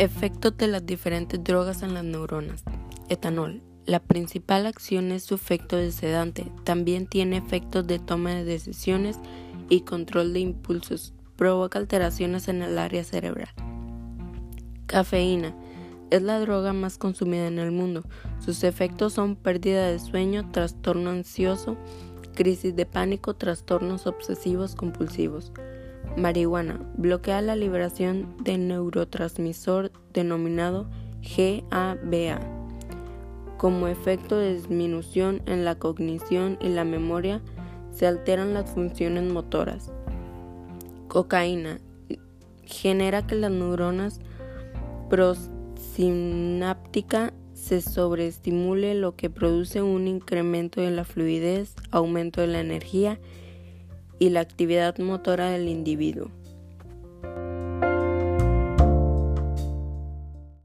Efectos de las diferentes drogas en las neuronas. Etanol. La principal acción es su efecto de sedante. También tiene efectos de toma de decisiones y control de impulsos. Provoca alteraciones en el área cerebral. Cafeína. Es la droga más consumida en el mundo. Sus efectos son pérdida de sueño, trastorno ansioso, crisis de pánico, trastornos obsesivos compulsivos. Marihuana. Bloquea la liberación de neurotransmisor denominado GABA. Como efecto de disminución en la cognición y la memoria, se alteran las funciones motoras. Cocaína. Genera que las neuronas prosináptica se sobreestimule lo que produce un incremento de la fluidez, aumento de la energía y la actividad motora del individuo.